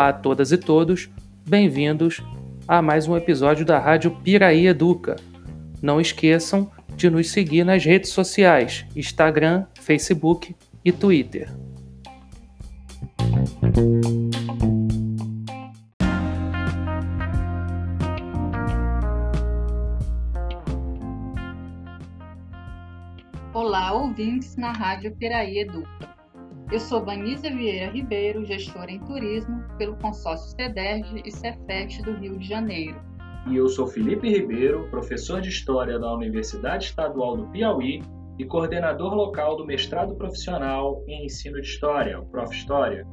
Olá a todas e todos, bem-vindos a mais um episódio da Rádio Piraí Educa. Não esqueçam de nos seguir nas redes sociais: Instagram, Facebook e Twitter. Olá, ouvintes na Rádio Piraí Educa. Eu sou Vanisa Vieira Ribeiro, gestora em turismo pelo consórcio CEDERJ e Cefet do Rio de Janeiro. E eu sou Felipe Ribeiro, professor de História da Universidade Estadual do Piauí e coordenador local do mestrado profissional em ensino de História, o Prof. História.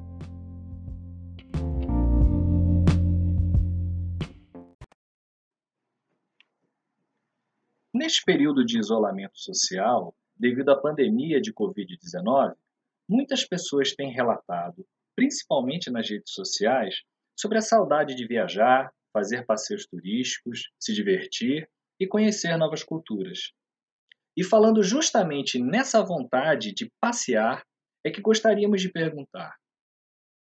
Neste período de isolamento social, devido à pandemia de Covid-19, muitas pessoas têm relatado, principalmente nas redes sociais, sobre a saudade de viajar, fazer passeios turísticos, se divertir e conhecer novas culturas. E falando justamente nessa vontade de passear, é que gostaríamos de perguntar: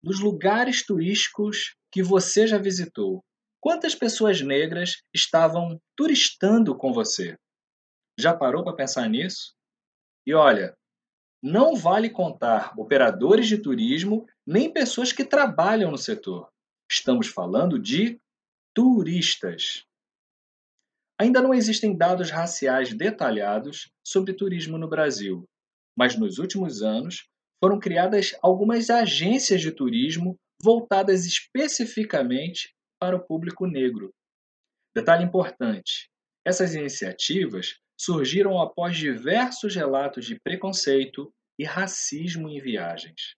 dos lugares turísticos que você já visitou, quantas pessoas negras estavam turistando com você? Já parou para pensar nisso? E olha, não vale contar operadores de turismo nem pessoas que trabalham no setor. Estamos falando de turistas. Ainda não existem dados raciais detalhados sobre turismo no Brasil, mas nos últimos anos foram criadas algumas agências de turismo voltadas especificamente para o público negro. Detalhe importante: essas iniciativas surgiram após diversos relatos de preconceito e racismo em viagens.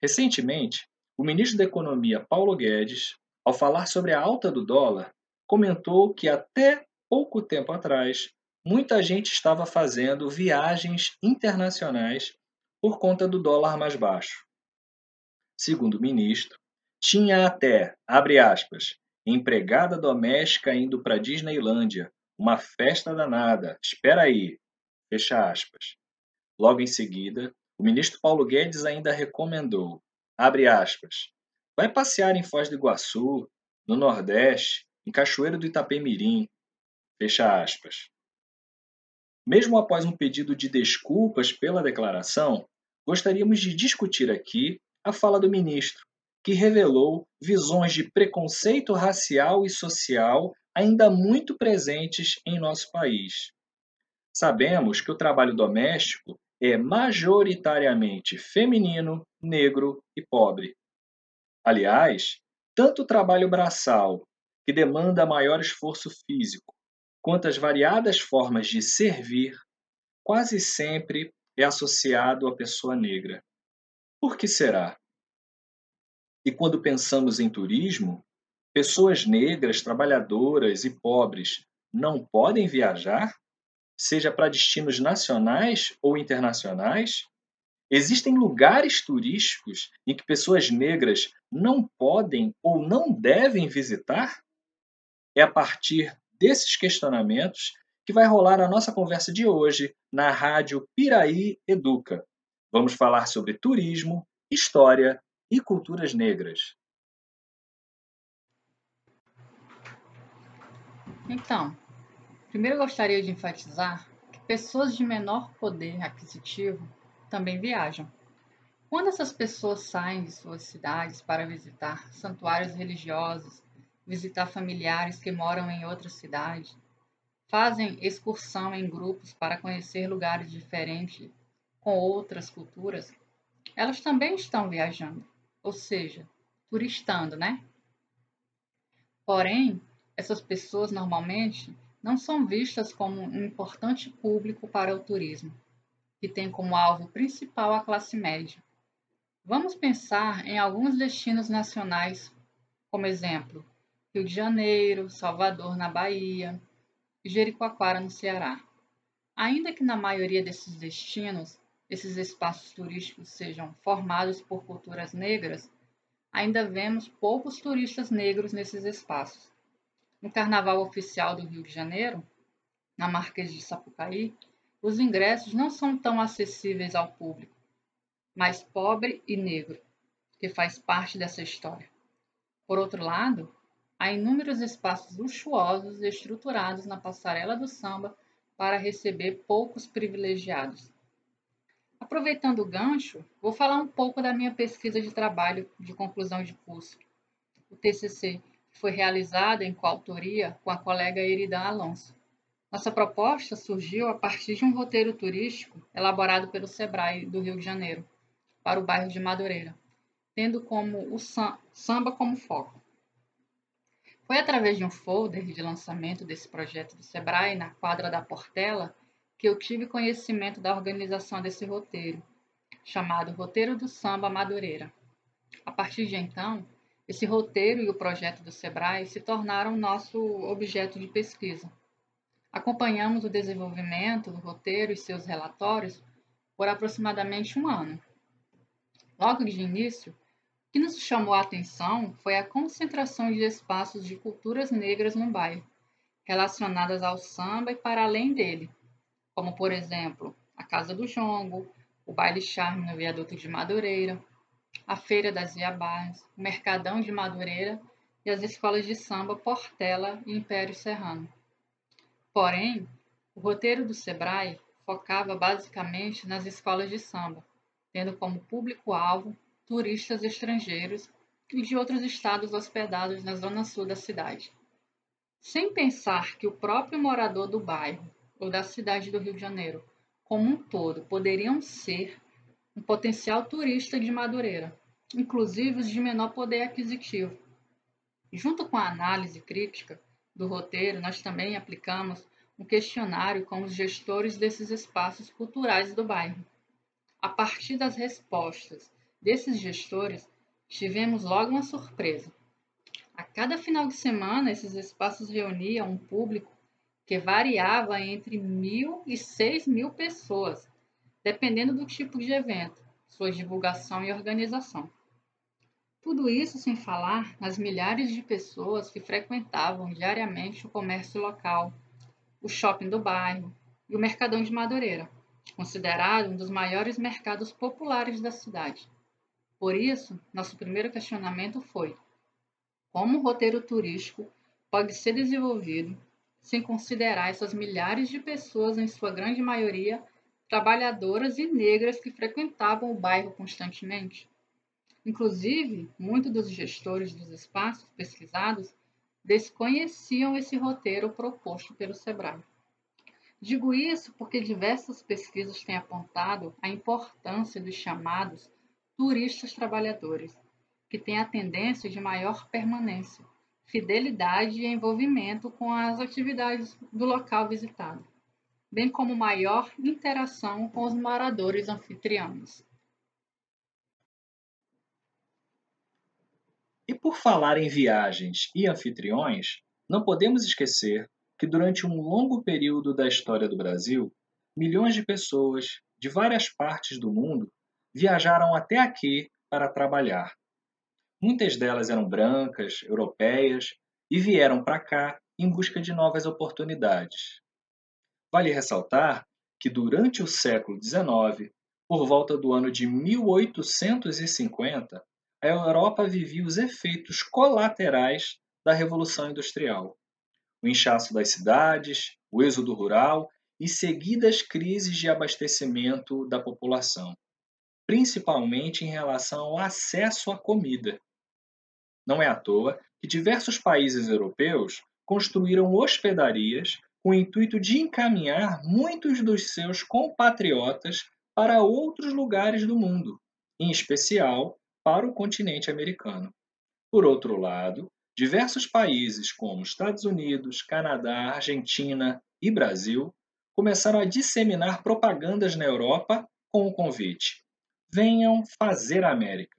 Recentemente, o ministro da Economia Paulo Guedes, ao falar sobre a alta do dólar, comentou que até pouco tempo atrás muita gente estava fazendo viagens internacionais por conta do dólar mais baixo. Segundo o ministro, tinha até, abre aspas, empregada doméstica indo para Disneylândia uma festa danada. Espera aí. Fecha aspas. Logo em seguida, o ministro Paulo Guedes ainda recomendou, abre aspas, vai passear em Foz do Iguaçu, no Nordeste, em Cachoeiro do Itapemirim, fecha aspas. Mesmo após um pedido de desculpas pela declaração, gostaríamos de discutir aqui a fala do ministro, que revelou visões de preconceito racial e social ainda muito presentes em nosso país. Sabemos que o trabalho doméstico é majoritariamente feminino, negro e pobre. Aliás, tanto o trabalho braçal, que demanda maior esforço físico, quanto as variadas formas de servir, quase sempre é associado à pessoa negra. Por que será? E quando pensamos em turismo, Pessoas negras, trabalhadoras e pobres não podem viajar, seja para destinos nacionais ou internacionais? Existem lugares turísticos em que pessoas negras não podem ou não devem visitar? É a partir desses questionamentos que vai rolar a nossa conversa de hoje na Rádio Piraí Educa. Vamos falar sobre turismo, história e culturas negras. Então, primeiro gostaria de enfatizar que pessoas de menor poder aquisitivo também viajam. Quando essas pessoas saem de suas cidades para visitar santuários religiosos, visitar familiares que moram em outra cidade, fazem excursão em grupos para conhecer lugares diferentes com outras culturas, elas também estão viajando, ou seja, turistando, né? Porém, essas pessoas normalmente não são vistas como um importante público para o turismo, que tem como alvo principal a classe média. Vamos pensar em alguns destinos nacionais, como exemplo, Rio de Janeiro, Salvador, na Bahia, e Jericoacoara, no Ceará. Ainda que na maioria desses destinos esses espaços turísticos sejam formados por culturas negras, ainda vemos poucos turistas negros nesses espaços. No Carnaval Oficial do Rio de Janeiro, na Marquês de Sapucaí, os ingressos não são tão acessíveis ao público, mais pobre e negro. que faz parte dessa história. Por outro lado, há inúmeros espaços luxuosos estruturados na passarela do samba para receber poucos privilegiados. Aproveitando o gancho, vou falar um pouco da minha pesquisa de trabalho de conclusão de curso. O TCC foi realizado em coautoria com a colega Erida Alonso. Nossa proposta surgiu a partir de um roteiro turístico elaborado pelo SEBRAE do Rio de Janeiro para o bairro de Madureira, tendo como o samba como foco. Foi através de um folder de lançamento desse projeto do Sebrae na quadra da Portela que eu tive conhecimento da organização desse roteiro, chamado Roteiro do Samba Madureira. A partir de então, esse roteiro e o projeto do Sebrae se tornaram nosso objeto de pesquisa. Acompanhamos o desenvolvimento do roteiro e seus relatórios por aproximadamente um ano. Logo de início, que nos chamou a atenção foi a concentração de espaços de culturas negras no bairro, relacionadas ao samba e para além dele, como, por exemplo, a Casa do Jongo, o Baile Charme no Viaduto de Madureira, a Feira das Iabás, o Mercadão de Madureira e as escolas de samba Portela e Império Serrano. Porém, o roteiro do Sebrae focava basicamente nas escolas de samba, tendo como público-alvo turistas estrangeiros e de outros estados hospedados na zona sul da cidade. Sem pensar que o próprio morador do bairro ou da cidade do Rio de Janeiro, como um todo, poderiam ser um potencial turista de Madureira, inclusive os de menor poder aquisitivo. Junto com a análise crítica do roteiro, nós também aplicamos um questionário com os gestores desses espaços culturais do bairro. A partir das respostas desses gestores, tivemos logo uma surpresa. A cada final de semana, esses espaços reuniam um público que variava entre mil e seis mil pessoas, dependendo do tipo de evento, sua divulgação e organização. Tudo isso sem falar nas milhares de pessoas que frequentavam diariamente o comércio local, o shopping do bairro e o Mercadão de Madureira, considerado um dos maiores mercados populares da cidade. Por isso, nosso primeiro questionamento foi: como o roteiro turístico pode ser desenvolvido sem considerar essas milhares de pessoas, em sua grande maioria trabalhadoras e negras que frequentavam o bairro constantemente? Inclusive, muitos dos gestores dos espaços pesquisados desconheciam esse roteiro proposto pelo SEBRAE. Digo isso porque diversas pesquisas têm apontado a importância dos chamados turistas trabalhadores, que têm a tendência de maior permanência, fidelidade e envolvimento com as atividades do local visitado, bem como maior interação com os moradores anfitriões. E por falar em viagens e anfitriões, não podemos esquecer que durante um longo período da história do Brasil, milhões de pessoas de várias partes do mundo viajaram até aqui para trabalhar. Muitas delas eram brancas, europeias e vieram para cá em busca de novas oportunidades. Vale ressaltar que durante o século XIX, por volta do ano de 1850, a Europa vivia os efeitos colaterais da Revolução Industrial. O inchaço das cidades, o êxodo rural e seguidas crises de abastecimento da população principalmente em relação ao acesso à comida. Não é à toa que diversos países europeus construíram hospedarias com o intuito de encaminhar muitos dos seus compatriotas para outros lugares do mundo, em especial para o continente americano. Por outro lado, diversos países como Estados Unidos, Canadá, Argentina e Brasil começaram a disseminar propagandas na Europa com o convite: venham fazer a América.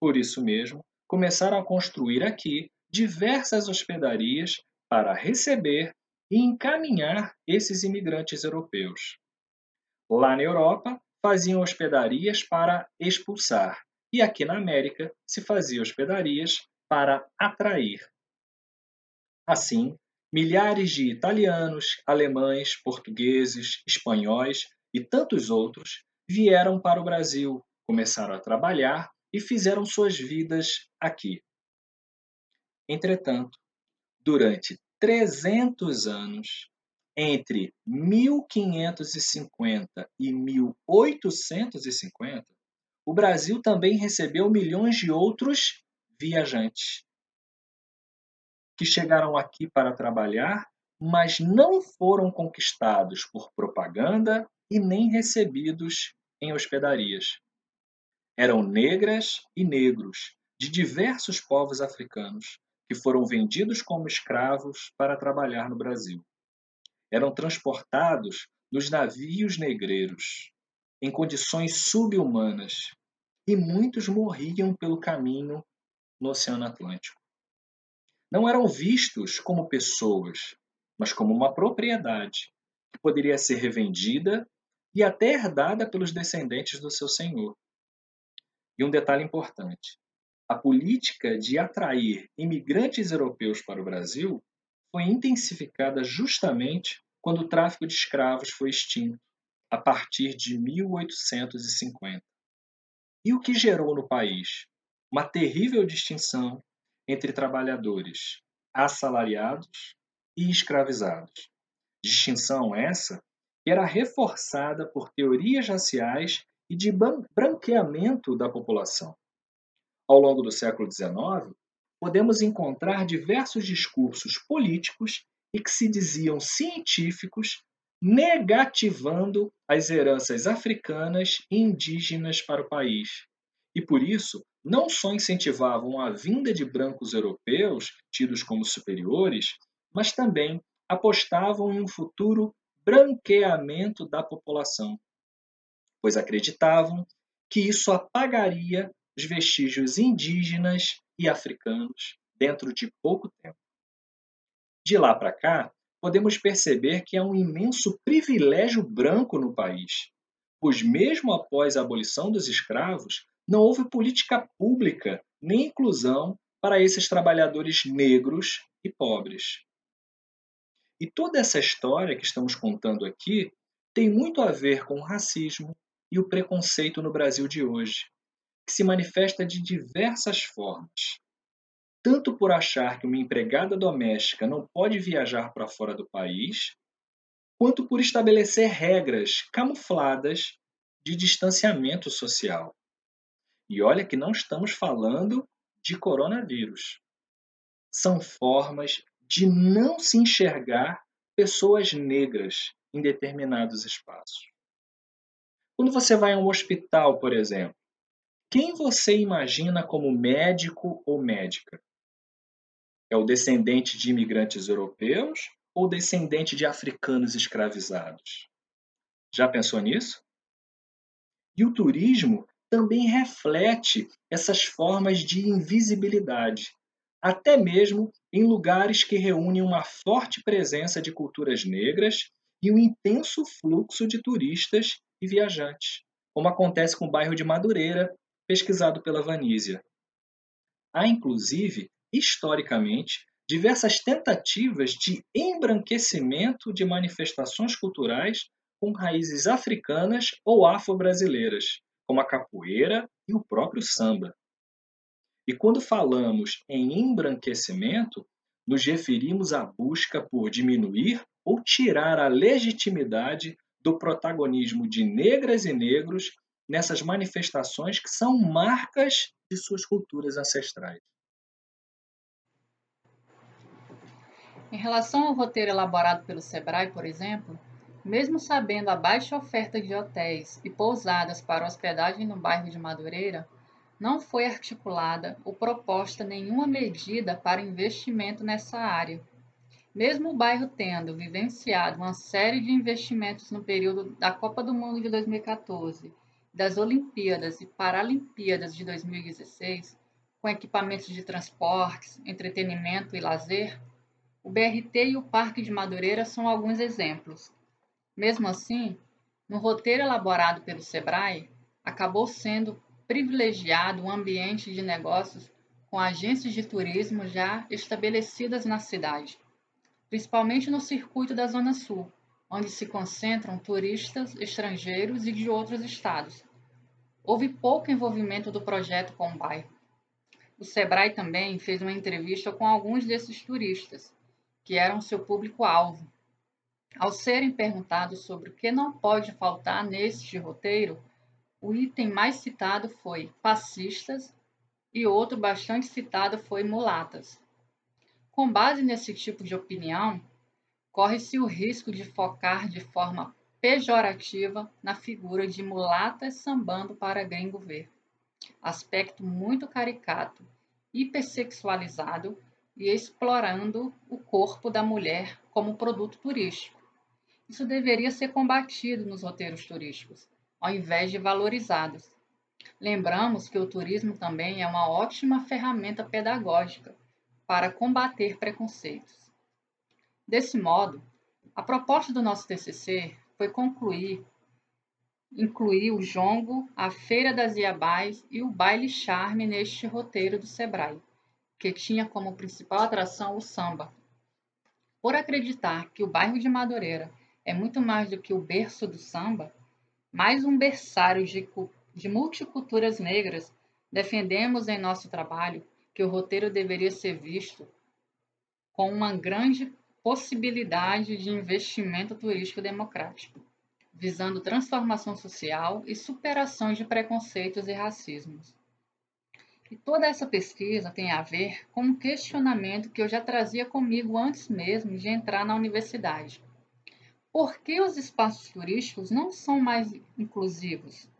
Por isso mesmo, começaram a construir aqui diversas hospedarias para receber e encaminhar esses imigrantes europeus. Lá na Europa, faziam hospedarias para expulsar, e aqui na América se faziam hospedarias para atrair. Assim, milhares de italianos, alemães, portugueses, espanhóis e tantos outros vieram para o Brasil, começaram a trabalhar e fizeram suas vidas aqui. Entretanto, durante 300 anos, entre 1550 e 1850, o Brasil também recebeu milhões de outros viajantes que chegaram aqui para trabalhar, mas não foram conquistados por propaganda e nem recebidos em hospedarias. Eram negras e negros de diversos povos africanos que foram vendidos como escravos para trabalhar no Brasil. Eram transportados nos navios negreiros, em condições subhumanas, e muitos morriam pelo caminho no Oceano Atlântico. Não eram vistos como pessoas, mas como uma propriedade que poderia ser revendida e até herdada pelos descendentes do seu senhor. E um detalhe importante: a política de atrair imigrantes europeus para o Brasil foi intensificada justamente quando o tráfico de escravos foi extinto, a partir de 1850. E o que gerou no país? Uma terrível distinção entre trabalhadores assalariados e escravizados. Distinção essa que era reforçada por teorias raciais e de branqueamento da população. Ao longo do século XIX, podemos encontrar diversos discursos políticos e que se diziam científicos, negativando as heranças africanas e indígenas para o país. E por isso, não só incentivavam a vinda de brancos europeus, tidos como superiores, mas também apostavam em um futuro branqueamento da população, pois acreditavam que isso apagaria os vestígios indígenas e africanos dentro de pouco tempo. De lá para cá, podemos perceber que há um imenso privilégio branco no país, pois, mesmo após a abolição dos escravos, não houve política pública nem inclusão para esses trabalhadores negros e pobres. E toda essa história que estamos contando aqui tem muito a ver com o racismo e o preconceito no Brasil de hoje, que se manifesta de diversas formas. Tanto por achar que uma empregada doméstica não pode viajar para fora do país, quanto por estabelecer regras camufladas de distanciamento social. E olha que não estamos falando de coronavírus. São formas de não se enxergar pessoas negras em determinados espaços. Quando você vai a um hospital, por exemplo, quem você imagina como médico ou médica? É o descendente de imigrantes europeus ou descendente de africanos escravizados? Já pensou nisso? E o turismo também reflete essas formas de invisibilidade, até mesmo em lugares que reúnem uma forte presença de culturas negras e um intenso fluxo de turistas e viajantes, como acontece com o bairro de Madureira, pesquisado pela Vanísia. Há, inclusive, historicamente, diversas tentativas de embranquecimento de manifestações culturais com raízes africanas ou afro-brasileiras, como a capoeira e o próprio samba. E quando falamos em embranquecimento, nos referimos à busca por diminuir ou tirar a legitimidade do protagonismo de negras e negros nessas manifestações que são marcas de suas culturas ancestrais. Em relação ao roteiro elaborado pelo Sebrae, por exemplo, mesmo sabendo a baixa oferta de hotéis e pousadas para hospedagem no bairro de Madureira, não foi articulada ou proposta nenhuma medida para investimento nessa área. Mesmo o bairro tendo vivenciado uma série de investimentos no período da Copa do Mundo de 2014, das Olimpíadas e Paralimpíadas de 2016, com equipamentos de transportes, entretenimento e lazer, o BRT e o Parque de Madureira são alguns exemplos. Mesmo assim, no roteiro elaborado pelo SEBRAE, acabou sendo privilegiado um ambiente de negócios com agências de turismo já estabelecidas na cidade, principalmente no circuito da Zona Sul, onde se concentram turistas estrangeiros e de outros estados. Houve pouco envolvimento do projeto com o bairro. O Sebrae também fez uma entrevista com alguns desses turistas, que eram seu público-alvo. Ao serem perguntados sobre o que não pode faltar neste roteiro, o item mais citado foi passistas e outro bastante citado foi mulatas. Com base nesse tipo de opinião, corre-se o risco de focar de forma pejorativa na figura de mulatas sambando para gringo ver. Aspecto muito caricato, hipersexualizado e explorando o corpo da mulher como produto turístico. Isso deveria ser combatido nos roteiros turísticos, ao invés de valorizados. Lembramos que o turismo também é uma ótima ferramenta pedagógica para combater preconceitos. Desse modo, a proposta do nosso TCC foi concluir, incluir o jongo, a Feira das Iabás e o baile charme neste roteiro do Sebrae, que tinha como principal atração o samba. Por acreditar que o bairro de Madureira é muito mais do que o berço do samba, mais um berçário de, de multiculturas negras, defendemos em nosso trabalho que o roteiro deveria ser visto com uma grande possibilidade de investimento turístico democrático, visando transformação social e superação de preconceitos e racismos. E toda essa pesquisa tem a ver com um questionamento que eu já trazia comigo antes mesmo de entrar na universidade. Por que os espaços turísticos não são mais inclusivos?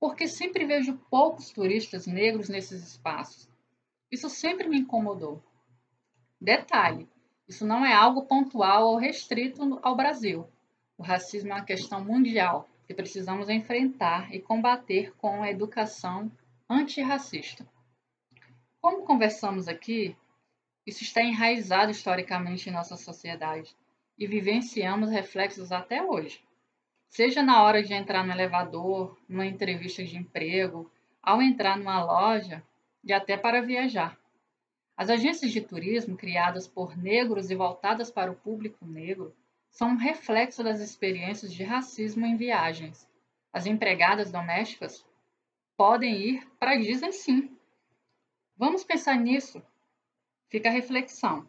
Porque sempre vejo poucos turistas negros nesses espaços. Isso sempre me incomodou. Detalhe: isso não é algo pontual ou restrito ao Brasil. O racismo é uma questão mundial que precisamos enfrentar e combater com a educação antirracista. Como conversamos aqui, isso está enraizado historicamente em nossa sociedade e vivenciamos reflexos até hoje. Seja na hora de entrar no elevador, numa entrevista de emprego, ao entrar numa loja e até para viajar. As agências de turismo, criadas por negros e voltadas para o público negro, são um reflexo das experiências de racismo em viagens. As empregadas domésticas podem ir para Disney sim. Vamos pensar nisso. Fica a reflexão.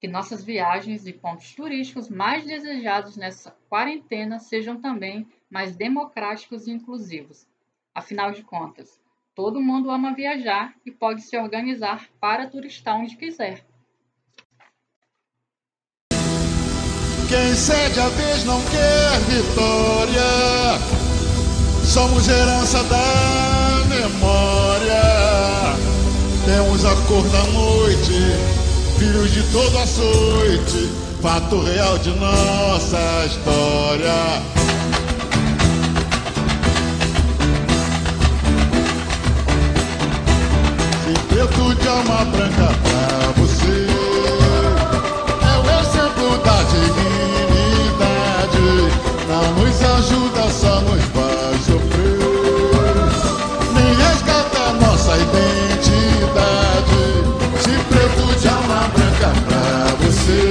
Que nossas viagens e pontos turísticos mais desejados nessa quarentena sejam também mais democráticos e inclusivos. Afinal de contas, Todo mundo ama viajar e pode se organizar para turistar onde quiser. Quem cede a vez não quer vitória. Somos herança da memória. Temos a cor da noite, filhos de todo açoite, fato real de nossa história. Preto de alma branca pra você. É o exemplo da dignidade. Não nos ajuda, só nos faz sofrer. Nem resgata nossa identidade. Se preto de alma branca pra você.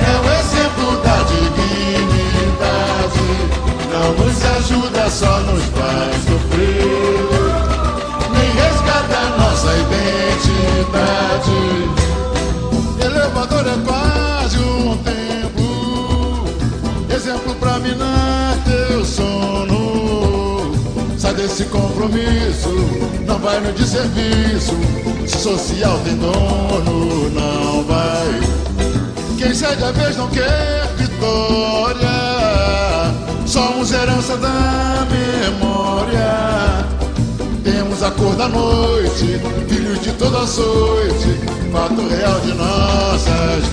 É o exemplo da dignidade. Não nos ajuda, só nos faz sofrer Elevador é quase um tempo, exemplo pra minar teu sono. Sai desse compromisso, não vai no de serviço. Se social tem dono, não vai. Quem cede a vez não quer vitória. Somos herança da memória a cor da noite, filhos de toda açoite, fato real de nossa história.